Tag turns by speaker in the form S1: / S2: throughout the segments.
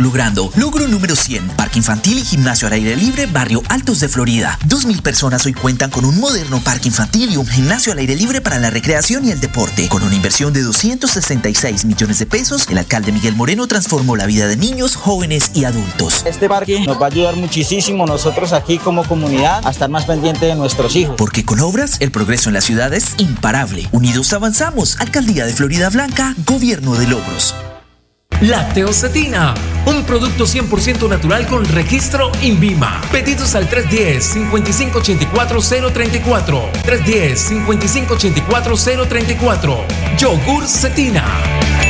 S1: Logrando. Logro número 100, Parque Infantil y Gimnasio al Aire Libre, Barrio Altos de Florida. 2.000 personas hoy cuentan con un moderno parque infantil y un gimnasio al aire libre para la recreación y el deporte. Con una inversión de 266 millones de pesos, el alcalde Miguel Moreno transformó la vida de niños, jóvenes y adultos.
S2: Este parque nos va a ayudar muchísimo nosotros aquí como comunidad a estar más pendientes de nuestros hijos.
S1: Porque con obras, el progreso en la ciudad es imparable. Unidos avanzamos. Alcaldía de Florida Blanca, Gobierno de Logros.
S3: Lacteocetina, un producto 100% natural con registro INVIMA. Pedidos al 310-5584-034. 310-5584-034. Yogur Cetina.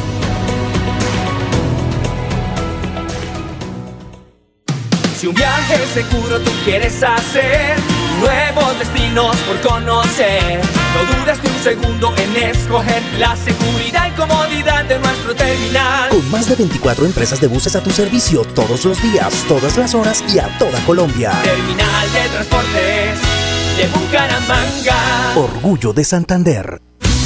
S4: Si un viaje seguro tú quieres hacer, nuevos destinos por conocer, no dudas ni un segundo en escoger la seguridad y comodidad de nuestro terminal.
S5: Con más de 24 empresas de buses a tu servicio todos los días, todas las horas y a toda Colombia.
S4: Terminal de transportes de Bucaramanga.
S5: Orgullo de Santander.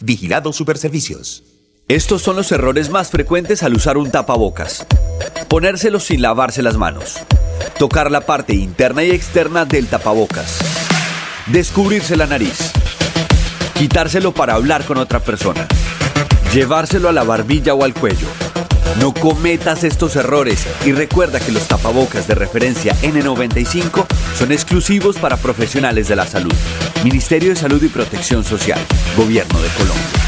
S6: Vigilado Superservicios.
S7: Estos son los errores más frecuentes al usar un tapabocas. Ponérselo sin lavarse las manos. Tocar la parte interna y externa del tapabocas. Descubrirse la nariz. Quitárselo para hablar con otra persona. Llevárselo a la barbilla o al cuello. No cometas estos errores y recuerda que los tapabocas de referencia N95 son exclusivos para profesionales de la salud. Ministerio de Salud y Protección Social. Gobierno de Colombia.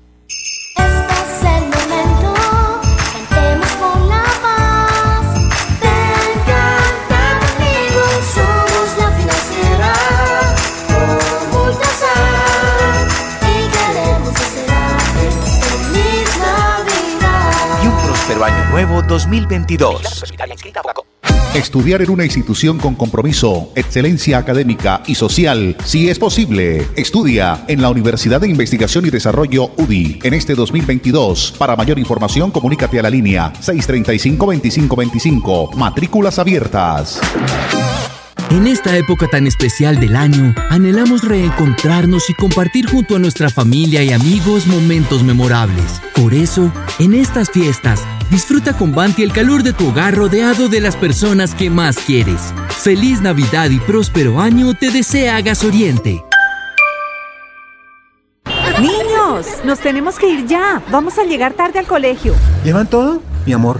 S6: 2022.
S8: Estudiar en una institución con compromiso, excelencia académica y social, si es posible. Estudia en la Universidad de Investigación y Desarrollo UDI en este 2022. Para mayor información, comunícate a la línea 635-2525. Matrículas abiertas.
S9: En esta época tan especial del año, anhelamos reencontrarnos y compartir junto a nuestra familia y amigos momentos memorables. Por eso, en estas fiestas, disfruta con Banti el calor de tu hogar rodeado de las personas que más quieres. Feliz Navidad y próspero año te desea Gas Oriente.
S10: Niños, nos tenemos que ir ya. Vamos a llegar tarde al colegio.
S11: ¿Llevan todo? Mi amor,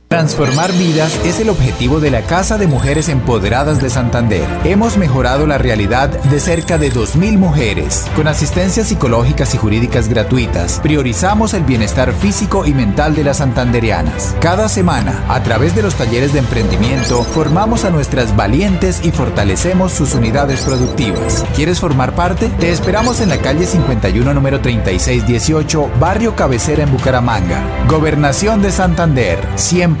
S12: Transformar vidas es el objetivo de la Casa de Mujeres Empoderadas de Santander. Hemos mejorado la realidad de cerca de 2.000 mujeres. Con asistencias psicológicas y jurídicas gratuitas, priorizamos el bienestar físico y mental de las santanderianas. Cada semana, a través de los talleres de emprendimiento, formamos a nuestras valientes y fortalecemos sus unidades productivas. ¿Quieres formar parte? Te esperamos en la calle 51, número 3618, Barrio Cabecera en Bucaramanga. Gobernación de Santander. Siempre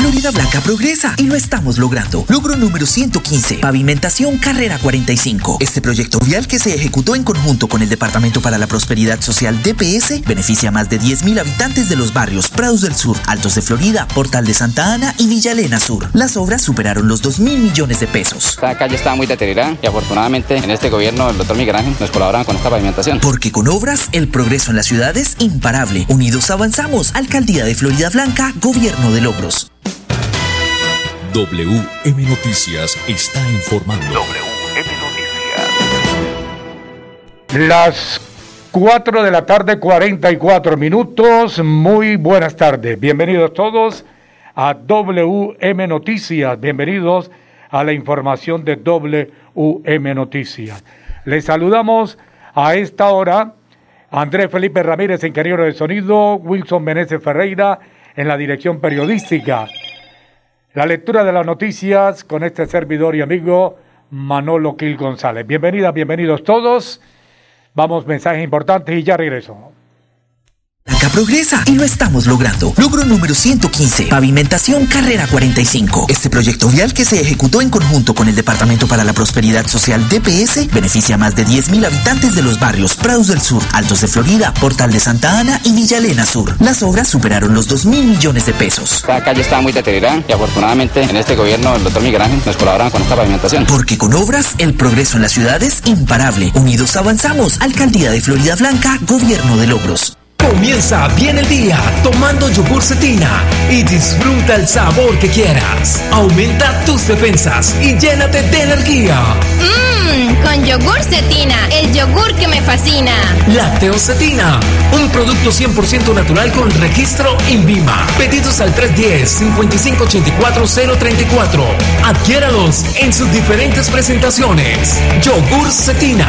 S1: Florida Blanca progresa y lo estamos logrando. Logro número 115, pavimentación carrera 45. Este proyecto vial que se ejecutó en conjunto con el Departamento para la Prosperidad Social DPS beneficia a más de 10.000 habitantes de los barrios Prados del Sur, Altos de Florida, Portal de Santa Ana y Villa Elena Sur. Las obras superaron los 2 mil millones de pesos.
S13: Esta calle estaba muy deteriorada y afortunadamente en este gobierno el doctor Miguel Ángel nos colaboran con esta pavimentación.
S1: Porque con obras el progreso en la ciudad es imparable. Unidos avanzamos. Alcaldía de Florida Blanca, Gobierno de Logros.
S14: WM Noticias está informando.
S15: WM Noticias. Las 4 de la tarde, 44 minutos. Muy buenas tardes. Bienvenidos todos a WM Noticias. Bienvenidos a la información de WM Noticias. Les saludamos a esta hora Andrés Felipe Ramírez, ingeniero de sonido, Wilson Meneses Ferreira en la dirección periodística. La lectura de las noticias con este servidor y amigo Manolo Quil González. Bienvenidas, bienvenidos todos. Vamos, mensajes importantes y ya regreso.
S1: Acá progresa y lo estamos logrando. Logro número 115, pavimentación carrera 45. Este proyecto vial que se ejecutó en conjunto con el Departamento para la Prosperidad Social DPS beneficia a más de 10.000 habitantes de los barrios Prados del Sur, Altos de Florida, Portal de Santa Ana y Villa Elena Sur. Las obras superaron los 2 mil millones de pesos.
S13: La calle estaba muy deteriorada y afortunadamente en este gobierno el doctor Miguel Ángel nos colaboran con esta pavimentación.
S1: Porque con obras el progreso en la ciudad es imparable. Unidos avanzamos. Alcaldía de Florida Blanca, Gobierno de Logros.
S3: Comienza bien el día tomando yogur cetina y disfruta el sabor que quieras. Aumenta tus defensas y llénate de energía.
S16: Mmm, con yogur cetina, el yogur que me fascina.
S3: Lacteocetina, un producto 100% natural con registro INVIMA. Pedidos al 310-5584-034. Adquiéralos en sus diferentes presentaciones. Yogur cetina.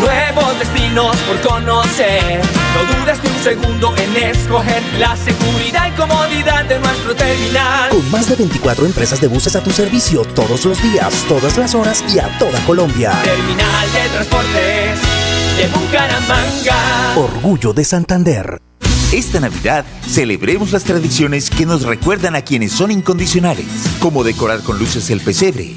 S4: nuevos destinos por conocer, no dudes ni un segundo en escoger la seguridad y comodidad de nuestro terminal.
S17: Con más de 24 empresas de buses a tu servicio todos los días, todas las horas y a toda Colombia.
S4: Terminal de transportes de Bucaramanga.
S17: Orgullo de Santander.
S6: Esta Navidad celebremos las tradiciones que nos recuerdan a quienes son incondicionales, como decorar con luces el pesebre,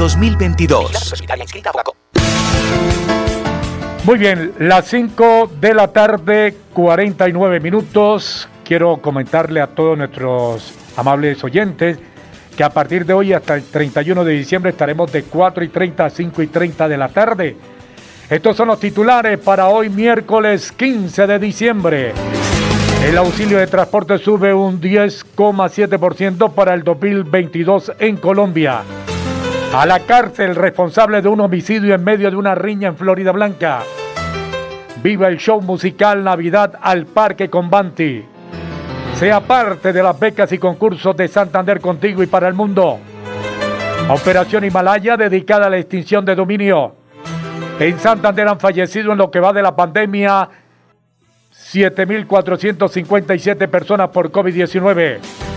S17: 2022.
S15: Muy bien, las 5 de la tarde, 49 minutos. Quiero comentarle a todos nuestros amables oyentes que a partir de hoy hasta el 31 de diciembre estaremos de 4 y 30 a 5 y 30 de la tarde. Estos son los titulares para hoy miércoles 15 de diciembre. El auxilio de transporte sube un 10,7% para el 2022 en Colombia. A la cárcel responsable de un homicidio en medio de una riña en Florida Blanca. Viva el show musical Navidad al Parque con Banti. Sea parte de las becas y concursos de Santander contigo y para el mundo. Operación Himalaya dedicada a la extinción de dominio. En Santander han fallecido en lo que va de la pandemia 7.457 personas por COVID-19.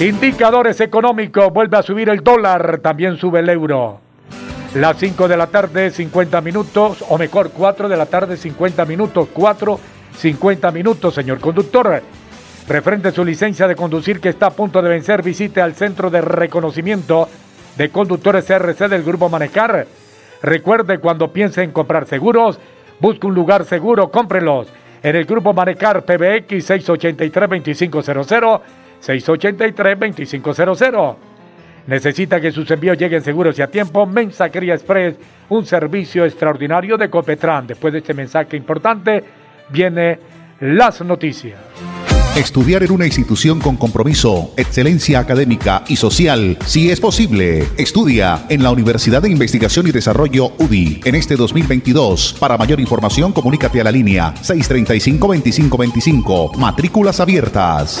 S15: Indicadores económicos, vuelve a subir el dólar, también sube el euro. Las 5 de la tarde, 50 minutos, o mejor, 4 de la tarde, 50 minutos, 4, 50 minutos, señor conductor. Referente a su licencia de conducir que está a punto de vencer, visite al Centro de Reconocimiento de Conductores CRC del Grupo Manejar. Recuerde, cuando piense en comprar seguros, busque un lugar seguro, cómprelos. En el Grupo Manejar PBX 683-2500, 683-2500. Necesita que sus envíos lleguen seguros y a tiempo. Mensajería Express, un servicio extraordinario de Copetran. Después de este mensaje importante, viene las noticias.
S8: Estudiar en una institución con compromiso, excelencia académica y social, si es posible. Estudia en la Universidad de Investigación y Desarrollo UDI en este 2022. Para mayor información, comunícate a la línea 635-2525. Matrículas abiertas.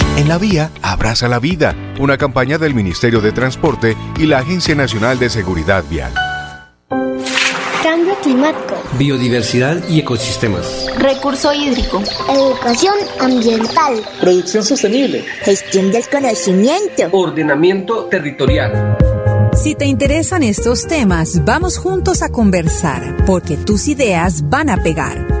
S18: En la vía, abraza la vida. Una campaña del Ministerio de Transporte y la Agencia Nacional de Seguridad Vial.
S19: Cambio climático.
S20: Biodiversidad y ecosistemas.
S19: Recurso hídrico. Educación ambiental.
S21: Producción sostenible.
S19: Gestión del conocimiento.
S20: Ordenamiento territorial.
S22: Si te interesan estos temas, vamos juntos a conversar, porque tus ideas van a pegar.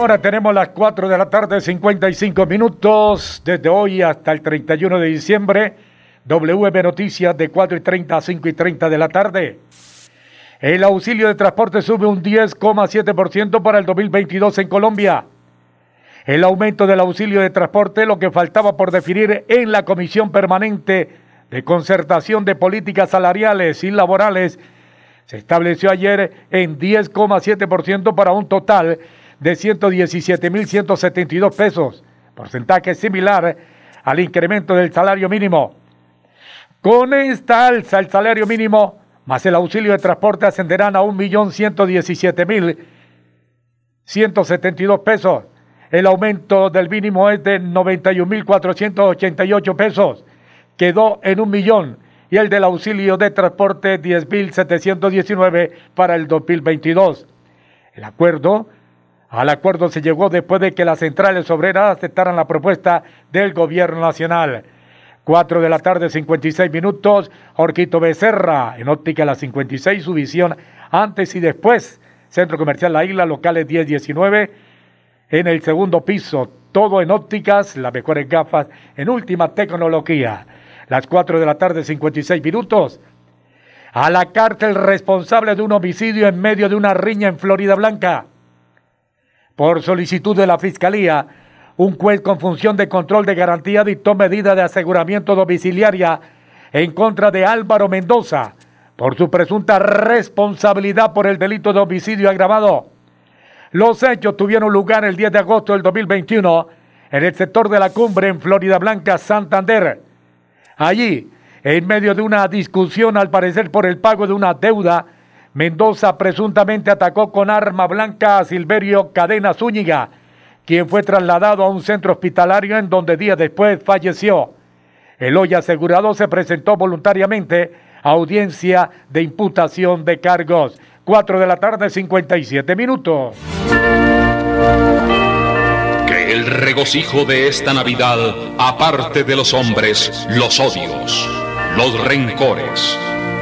S15: Ahora tenemos las 4 de la tarde, 55 minutos, desde hoy hasta el 31 de diciembre. WM Noticias de 4 y 30 a 5 y 30 de la tarde. El auxilio de transporte sube un 10,7% para el 2022 en Colombia. El aumento del auxilio de transporte, lo que faltaba por definir en la Comisión Permanente de Concertación de Políticas Salariales y Laborales, se estableció ayer en 10,7% para un total de 117.172 pesos, porcentaje similar al incremento del salario mínimo. Con esta alza, el salario mínimo más el auxilio de transporte ascenderán a 1.117.172 pesos. El aumento del mínimo es de 91.488 pesos. Quedó en un millón. Y el del auxilio de transporte 10.719 para el 2022. El acuerdo al acuerdo se llegó después de que las centrales obreras aceptaran la propuesta del gobierno nacional. 4 de la tarde, 56 minutos. Orquito Becerra, en óptica a las 56, su visión antes y después. Centro Comercial La Isla, locales 10-19. En el segundo piso, todo en ópticas, las mejores gafas en última tecnología. Las 4 de la tarde, 56 minutos. A la cárcel responsable de un homicidio en medio de una riña en Florida Blanca. Por solicitud de la Fiscalía, un juez con función de control de garantía dictó medida de aseguramiento domiciliaria en contra de Álvaro Mendoza por su presunta responsabilidad por el delito de homicidio agravado. Los hechos tuvieron lugar el 10 de agosto del 2021 en el sector de la cumbre en Florida Blanca, Santander. Allí, en medio de una discusión al parecer por el pago de una deuda, Mendoza presuntamente atacó con arma blanca a Silverio Cadena Zúñiga, quien fue trasladado a un centro hospitalario en donde días después falleció. El hoy asegurado se presentó voluntariamente a audiencia de imputación de cargos. 4 de la tarde, 57 minutos.
S23: Que el regocijo de esta Navidad aparte de los hombres los odios, los rencores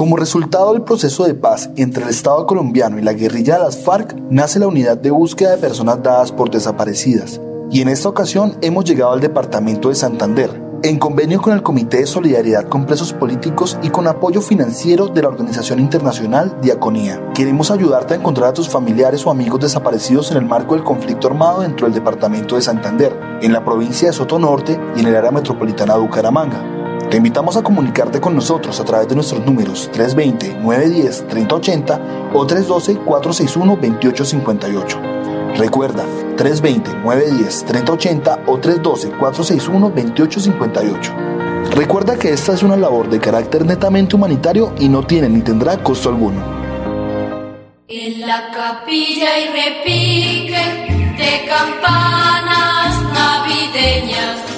S24: Como resultado del proceso de paz entre el Estado colombiano y la guerrilla de las FARC, nace la unidad de búsqueda de personas dadas por desaparecidas. Y en esta ocasión hemos llegado al departamento de Santander, en convenio con el Comité de Solidaridad con Presos Políticos y con apoyo financiero de la organización internacional Diaconía. Queremos ayudarte a encontrar a tus familiares o amigos desaparecidos en el marco del conflicto armado dentro del departamento de Santander, en la provincia de Soto Norte y en el área metropolitana de Bucaramanga. Te invitamos a comunicarte con nosotros a través de nuestros números 320-910-3080 o 312-461-2858. Recuerda, 320-910-3080 o 312-461-2858. Recuerda que esta es una labor de carácter netamente humanitario y no tiene ni tendrá costo alguno.
S25: En la capilla y repique de campanas navideñas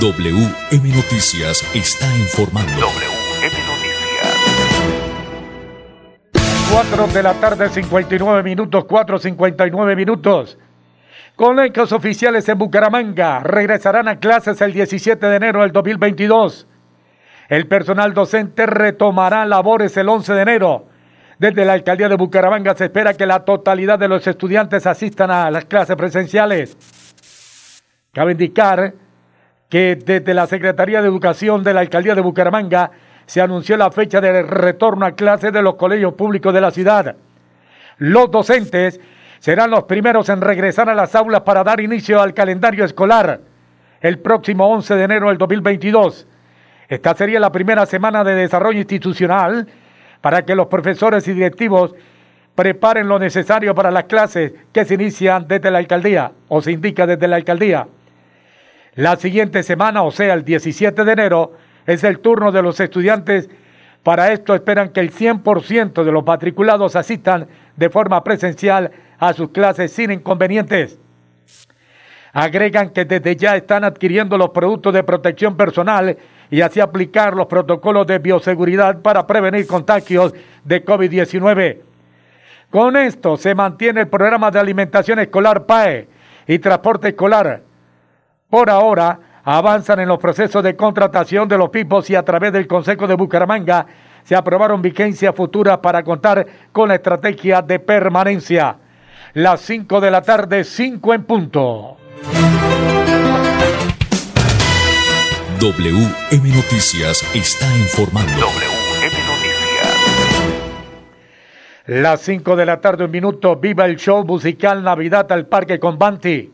S23: WM Noticias está informando.
S15: WM Noticias. 4 de la tarde, 59 minutos, 4.59 minutos. Colegios oficiales en Bucaramanga regresarán a clases el 17 de enero del 2022. El personal docente retomará labores el 11 de enero. Desde la alcaldía de Bucaramanga se espera que la totalidad de los estudiantes asistan a las clases presenciales. Cabe indicar que desde la Secretaría de Educación de la Alcaldía de Bucaramanga se anunció la fecha de retorno a clases de los colegios públicos de la ciudad. Los docentes serán los primeros en regresar a las aulas para dar inicio al calendario escolar el próximo 11 de enero del 2022. Esta sería la primera semana de desarrollo institucional para que los profesores y directivos preparen lo necesario para las clases que se inician desde la alcaldía o se indica desde la alcaldía. La siguiente semana, o sea, el 17 de enero, es el turno de los estudiantes. Para esto esperan que el 100% de los matriculados asistan de forma presencial a sus clases sin inconvenientes. Agregan que desde ya están adquiriendo los productos de protección personal y así aplicar los protocolos de bioseguridad para prevenir contagios de COVID-19. Con esto se mantiene el programa de alimentación escolar PAE y transporte escolar. Por ahora, avanzan en los procesos de contratación de los pipos y a través del Consejo de Bucaramanga se aprobaron vigencias futuras para contar con la estrategia de permanencia. Las 5 de la tarde, 5 en punto.
S14: WM Noticias está informando. WM
S15: Noticias. Las 5 de la tarde, un minuto. Viva el show musical Navidad al Parque con Banti.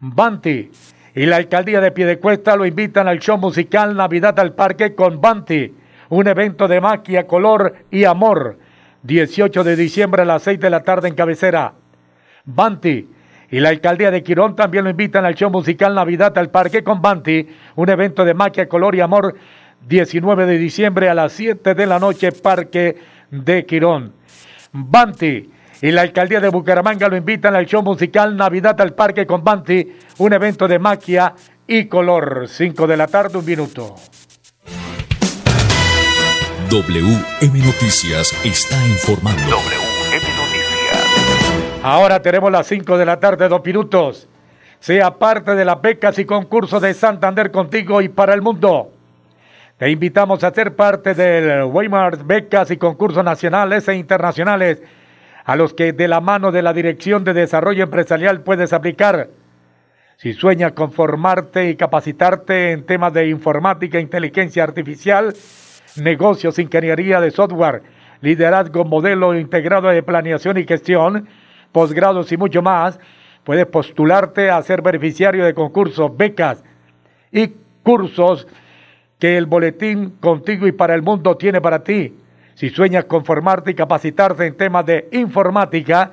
S15: Banti y la alcaldía de Piedecuesta lo invitan al show musical Navidad al Parque con Banti. Un evento de magia, color y amor. 18 de diciembre a las 6 de la tarde en cabecera. Banti y la alcaldía de Quirón también lo invitan al show musical Navidad al Parque con Banti, un evento de magia, color y amor, 19 de diciembre a las 7 de la noche, Parque de Quirón. Banti y la alcaldía de Bucaramanga lo invitan al show musical Navidad al Parque con Banti, un evento de magia y color. 5 de la tarde, un minuto.
S14: WM Noticias está informando.
S15: Ahora tenemos las 5 de la tarde, dos minutos. Sea parte de las becas y concursos de Santander contigo y para el mundo. Te invitamos a ser parte del Weimar Becas y concursos nacionales e internacionales a los que de la mano de la Dirección de Desarrollo Empresarial puedes aplicar. Si sueñas con formarte y capacitarte en temas de informática, inteligencia artificial, negocios, ingeniería de software, liderazgo, modelo integrado de planeación y gestión, posgrados y mucho más, puedes postularte a ser beneficiario de concursos, becas y cursos que el boletín contigo y para el mundo tiene para ti. Si sueñas con formarte y capacitarte en temas de informática,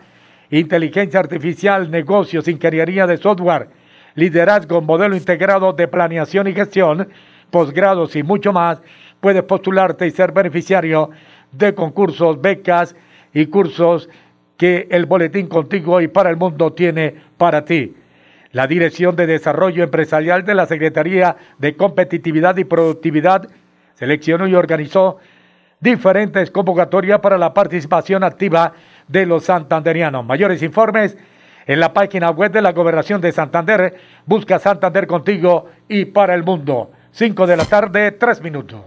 S15: inteligencia artificial, negocios, ingeniería de software, liderazgo, modelo integrado de planeación y gestión, posgrados y mucho más, puedes postularte y ser beneficiario de concursos, becas y cursos que el Boletín Contigo y para el Mundo tiene para ti. La Dirección de Desarrollo Empresarial de la Secretaría de Competitividad y Productividad seleccionó y organizó diferentes convocatorias para la participación activa de los santanderianos. Mayores informes en la página web de la Gobernación de Santander. Busca Santander contigo y para el mundo. 5 de la tarde, 3 minutos.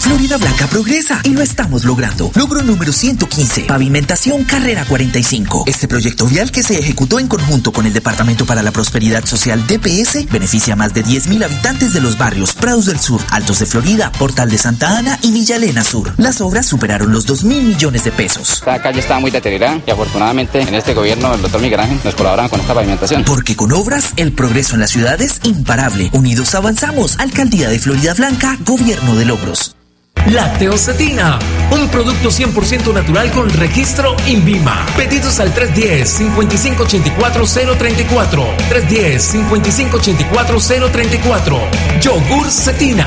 S1: Florida Blanca progresa y lo estamos logrando. Logro número 115, pavimentación carrera 45. Este proyecto vial que se ejecutó en conjunto con el Departamento para la Prosperidad Social DPS beneficia a más de 10.000 habitantes de los barrios Prados del Sur, Altos de Florida, Portal de Santa Ana y Villa Elena Sur. Las obras superaron los 2.000 millones de pesos.
S26: Esta calle estaba muy deteriorada y afortunadamente en este gobierno el doctor Miguel Ángel nos colaboran con esta pavimentación.
S1: Porque con obras el progreso en la ciudad es imparable. Unidos avanzamos. Alcaldía de Florida Blanca, Gobierno de Logros.
S3: Lacteocetina, un producto 100% natural con registro INVIMA. Pedidos al 310-5584-034. 310-5584-034. Yogur Cetina.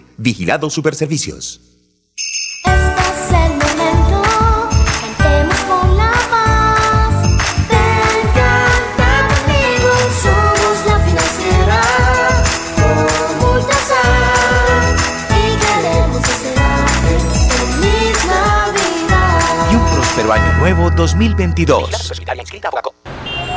S6: Vigilado Superservicios.
S19: Este es el momento, cantemos con la paz. Ven, canta conmigo, somos la financiera. Con Multasar, y queremos hacer feliz Navidad.
S6: Y un próspero año nuevo 2022.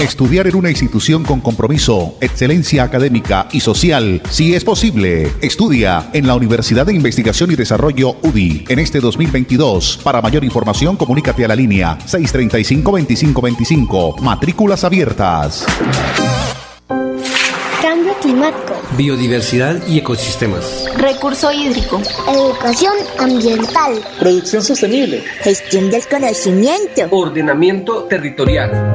S8: Estudiar en una institución con compromiso, excelencia académica y social, si es posible. Estudia en la Universidad de Investigación y Desarrollo UDI en este 2022. Para mayor información, comunícate a la línea 635-2525. Matrículas abiertas.
S27: Cambio climático.
S28: Biodiversidad y ecosistemas.
S27: Recurso hídrico. Educación ambiental.
S28: Producción sostenible.
S27: Gestión del conocimiento.
S28: Ordenamiento territorial.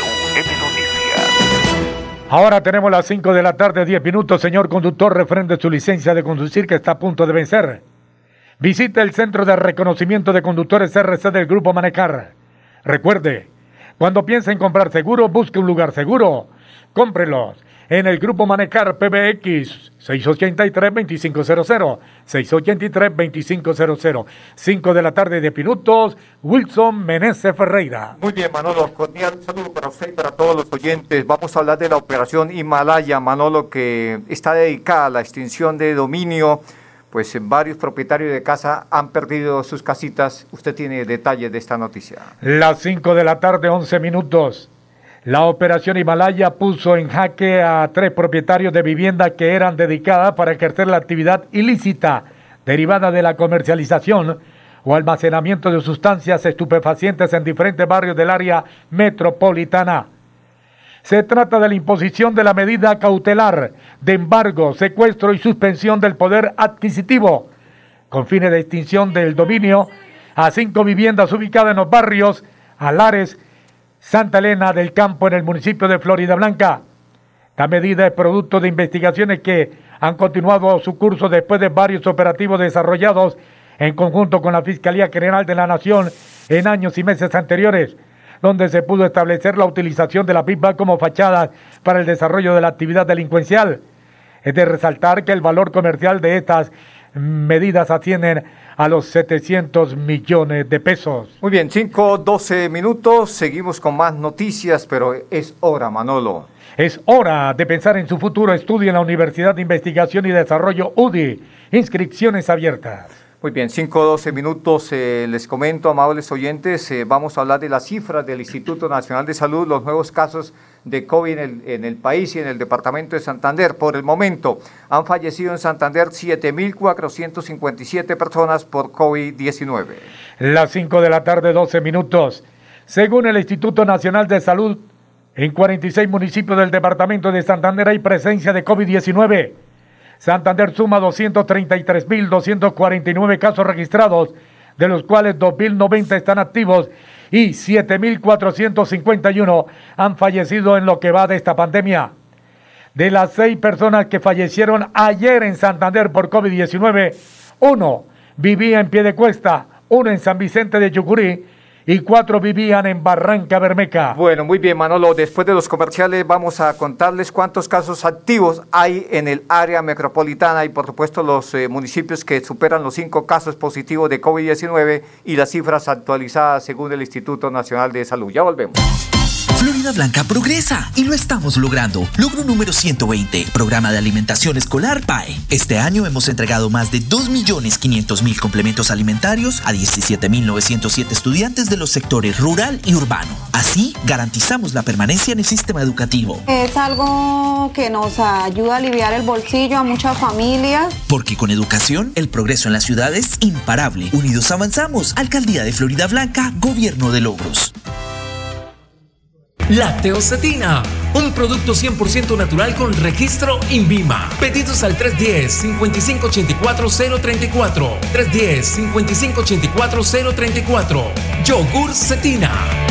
S15: Ahora tenemos las 5 de la tarde, 10 minutos. Señor conductor, refrende su licencia de conducir que está a punto de vencer. Visite el Centro de Reconocimiento de Conductores RC del Grupo Manecar. Recuerde, cuando piense en comprar seguro, busque un lugar seguro. Cómprelos en el Grupo Manecar PBX 683-2500. 683-2500. 5 de la tarde de minutos. Wilson Meneses Ferreira.
S29: Muy bien, Manolo. Cordial saludo para usted y para todos los oyentes. Vamos a hablar de la operación Himalaya, Manolo, que está dedicada a la extinción de dominio. Pues varios propietarios de casa han perdido sus casitas. Usted tiene detalles de esta noticia.
S15: Las 5 de la tarde, 11 minutos. La operación Himalaya puso en jaque a tres propietarios de vivienda que eran dedicadas para ejercer la actividad ilícita derivada de la comercialización o almacenamiento de sustancias estupefacientes en diferentes barrios del área metropolitana. Se trata de la imposición de la medida cautelar de embargo, secuestro y suspensión del poder adquisitivo con fines de extinción del dominio a cinco viviendas ubicadas en los barrios Alares, Santa Elena del Campo en el municipio de Florida Blanca. La medida es producto de investigaciones que han continuado su curso después de varios operativos desarrollados en conjunto con la Fiscalía General de la Nación en años y meses anteriores, donde se pudo establecer la utilización de la PIPA como fachada para el desarrollo de la actividad delincuencial. Es de resaltar que el valor comercial de estas medidas ascienden a los 700 millones de pesos.
S29: Muy bien, 5, 12 minutos. Seguimos con más noticias, pero es hora, Manolo.
S15: Es hora de pensar en su futuro estudio en la Universidad de Investigación y Desarrollo UDI. Inscripciones abiertas.
S29: Muy bien, 5 12 minutos. eh, les comento, amables oyentes, eh, vamos a hablar de las cifras del Instituto Nacional de Salud, los nuevos casos de COVID en el, en el país y en el departamento de Santander. Por el momento, han fallecido en Santander 7.457 personas por COVID-19.
S15: Las 5 de la tarde, 12 minutos. Según el Instituto Nacional de Salud, en 46 municipios del departamento de Santander hay presencia de COVID-19. Santander suma 233.249 casos registrados, de los cuales 2.090 están activos y 7.451 han fallecido en lo que va de esta pandemia. De las seis personas que fallecieron ayer en Santander por COVID-19, uno vivía en Piedecuesta, uno en San Vicente de Chucurí y cuatro vivían en Barranca Bermeja.
S29: Bueno, muy bien, Manolo. Después de los comerciales vamos a contarles cuántos casos activos hay en el área metropolitana y, por supuesto, los eh, municipios que superan los cinco casos positivos de COVID-19 y las cifras actualizadas según el Instituto Nacional de Salud. Ya volvemos.
S1: Florida Blanca progresa y lo estamos logrando. Logro número 120, programa de alimentación escolar PAE. Este año hemos entregado más de 2.500.000 complementos alimentarios a 17.907 estudiantes de los sectores rural y urbano. Así garantizamos la permanencia en el sistema educativo.
S30: Es algo que nos ayuda a aliviar el bolsillo a muchas familias.
S1: Porque con educación el progreso en la ciudad es imparable. Unidos avanzamos. Alcaldía de Florida Blanca, Gobierno de Logros.
S3: Lacteocetina, un producto 100% natural con registro INVIMA. Pedidos al 310-5584-034. 310-5584-034. Yogur Cetina.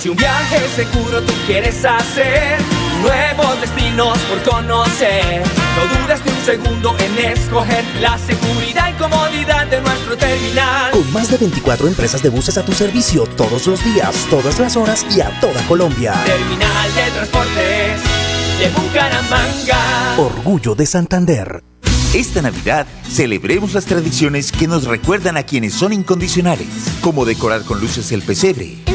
S4: Si un viaje seguro tú quieres hacer, nuevos destinos por conocer, no dudes ni un segundo en escoger la seguridad y comodidad de nuestro terminal.
S20: Con más de 24 empresas de buses a tu servicio todos los días, todas las horas y a toda Colombia.
S4: Terminal de transportes de Bucaramanga.
S20: Orgullo de Santander.
S6: Esta Navidad celebremos las tradiciones que nos recuerdan a quienes son incondicionales, como decorar con luces el pesebre,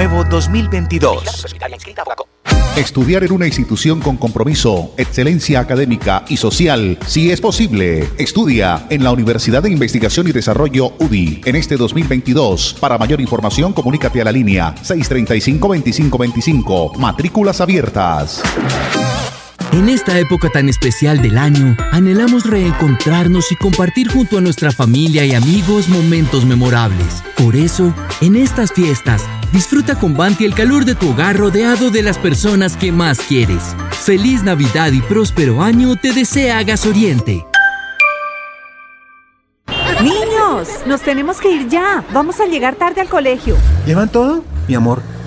S6: Nuevo 2022.
S8: Estudiar en una institución con compromiso, excelencia académica y social, si es posible. Estudia en la Universidad de Investigación y Desarrollo UDI en este 2022. Para mayor información, comunícate a la línea 635-2525. Matrículas abiertas.
S9: En esta época tan especial del año, anhelamos reencontrarnos y compartir junto a nuestra familia y amigos momentos memorables. Por eso, en estas fiestas, disfruta con Banti el calor de tu hogar rodeado de las personas que más quieres. Feliz Navidad y próspero año te desea Gasoriente.
S31: Niños, nos tenemos que ir ya. Vamos a llegar tarde al colegio.
S11: ¿Llevan todo? Mi amor,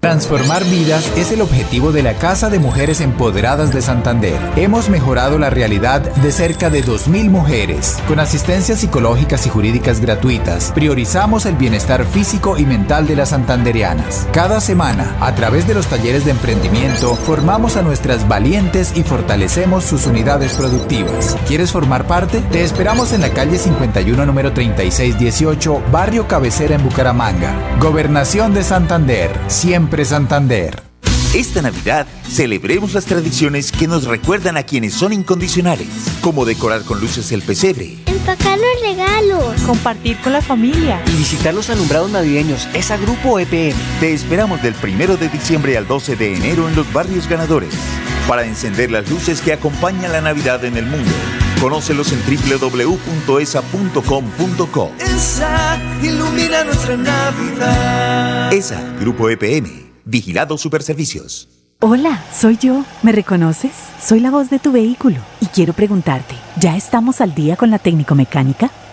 S12: Transformar vidas es el objetivo de la Casa de Mujeres Empoderadas de Santander. Hemos mejorado la realidad de cerca de 2.000 mujeres. Con asistencias psicológicas y jurídicas gratuitas, priorizamos el bienestar físico y mental de las santanderianas. Cada semana, a través de los talleres de emprendimiento, formamos a nuestras valientes y fortalecemos sus unidades productivas. ¿Quieres formar parte? Te esperamos en la calle 51, número 3618, Barrio Cabecera en Bucaramanga. Gobernación de Santander. Siempre Santander.
S6: Esta Navidad celebremos las tradiciones que nos recuerdan a quienes son incondicionales, como decorar con luces el pesebre,
S19: Empacar los regalos.
S31: Compartir con la familia.
S20: Y visitar los alumbrados navideños. Es a Grupo EPM.
S6: Te esperamos del 1 de diciembre al 12 de enero en los barrios ganadores para encender las luces que acompañan la Navidad en el mundo. Conócelos en www.esa.com.co.
S32: Esa ilumina nuestra Navidad.
S6: ESA, Grupo EPM, Vigilado Superservicios.
S10: Hola, soy yo. ¿Me reconoces? Soy la voz de tu vehículo y quiero preguntarte, ¿ya estamos al día con la técnico mecánica?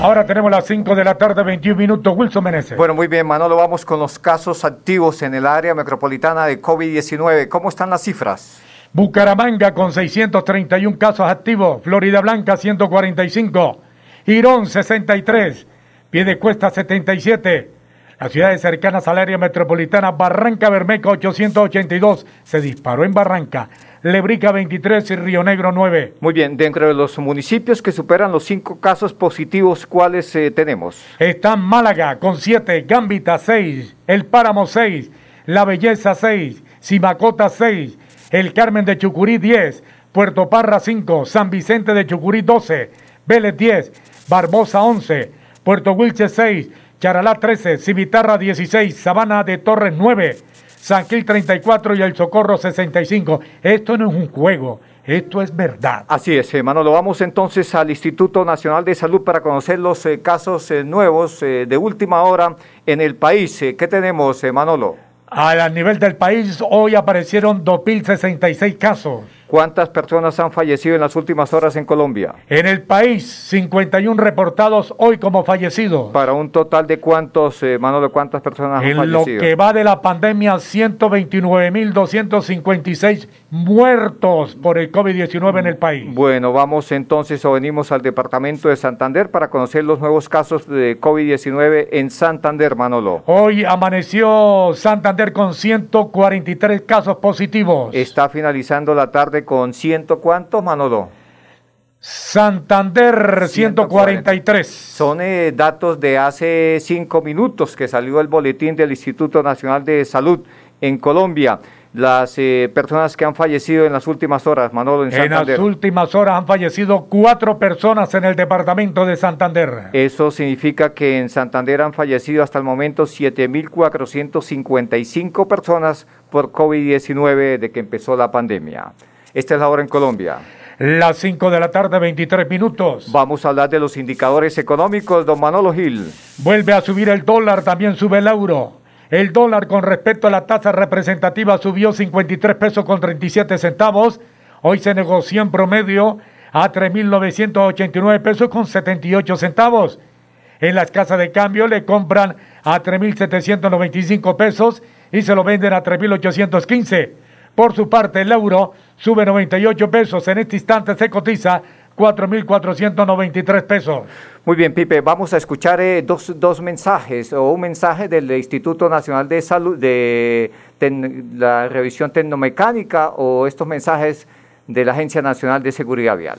S15: Ahora tenemos las 5 de la tarde, 21 minutos. Wilson Meneses.
S29: Bueno, muy bien, Manolo. Vamos con los casos activos en el área metropolitana de COVID-19. ¿Cómo están las cifras?
S15: Bucaramanga con 631 casos activos. Florida Blanca 145. Girón 63. Piedecuesta 77. Las ciudades cercanas al área metropolitana, Barranca Bermeja 882. Se disparó en Barranca. Lebrica 23 y Río Negro 9.
S29: Muy bien, dentro de los municipios que superan los cinco casos positivos, ¿cuáles eh, tenemos?
S15: Están Málaga con 7, Gambita 6, El Páramo 6, La Belleza 6, Simacota 6, El Carmen de Chucurí 10, Puerto Parra 5, San Vicente de Chucurí 12, Vélez 10, Barbosa 11, Puerto Wilche 6, Charalá 13, Civitarra 16, Sabana de Torres 9, San Gil 34 y El Socorro 65. Esto no es un juego, esto es verdad.
S29: Así es, eh, Manolo. Vamos entonces al Instituto Nacional de Salud para conocer los eh, casos eh, nuevos eh, de última hora en el país. ¿Qué tenemos, Manolo?
S15: A nivel del país, hoy aparecieron 2.066 casos.
S29: ¿Cuántas personas han fallecido en las últimas horas en Colombia?
S15: En el país, 51 reportados hoy como fallecidos.
S29: Para un total de cuántos, eh, Manolo, cuántas personas han
S15: En lo
S29: fallecido?
S15: que va de la pandemia, 129.256 muertos por el COVID-19 en el país.
S29: Bueno, vamos entonces o venimos al departamento de Santander para conocer los nuevos casos de COVID-19 en Santander, Manolo.
S15: Hoy amaneció Santander con 143 casos positivos.
S29: Está finalizando la tarde con ciento cuántos, Manolo.
S15: Santander 143.
S29: Son eh, datos de hace cinco minutos que salió el boletín del Instituto Nacional de Salud en Colombia. Las eh, personas que han fallecido en las últimas horas, Manolo, en
S15: En las
S29: Santander.
S15: últimas horas han fallecido cuatro personas en el departamento de Santander.
S29: Eso significa que en Santander han fallecido hasta el momento 7.455 personas por COVID-19 de que empezó la pandemia. Esta es la hora en Colombia.
S15: Las 5 de la tarde, 23 minutos.
S29: Vamos a hablar de los indicadores económicos, don Manolo Gil.
S15: Vuelve a subir el dólar, también sube el euro. El dólar con respecto a la tasa representativa subió 53 pesos con 37 centavos. Hoy se negoció en promedio a 3.989 pesos con 78 centavos. En las casas de cambio le compran a 3.795 pesos y se lo venden a 3.815. Por su parte, el euro sube 98 pesos. En este instante se cotiza
S33: 4.493 pesos.
S29: Muy bien, Pipe, vamos a escuchar eh, dos, dos, mensajes o un mensaje del Instituto Nacional de Salud, de la revisión tecnomecánica o estos mensajes de la Agencia Nacional de Seguridad Vial.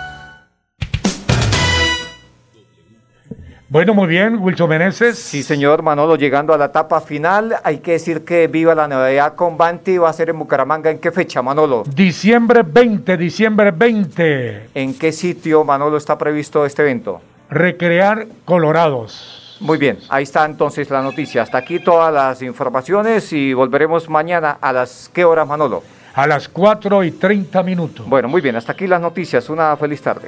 S33: Bueno, muy bien, Wilson Meneses.
S29: Sí, señor Manolo, llegando a la etapa final, hay que decir que viva la novedad con Banti, va a ser en Bucaramanga. ¿En qué fecha, Manolo?
S33: Diciembre 20, diciembre 20.
S29: ¿En qué sitio, Manolo, está previsto este evento?
S33: Recrear Colorados.
S29: Muy bien, ahí está entonces la noticia. Hasta aquí todas las informaciones y volveremos mañana a las qué horas, Manolo?
S33: A las 4 y 30 minutos.
S29: Bueno, muy bien, hasta aquí las noticias. Una feliz tarde.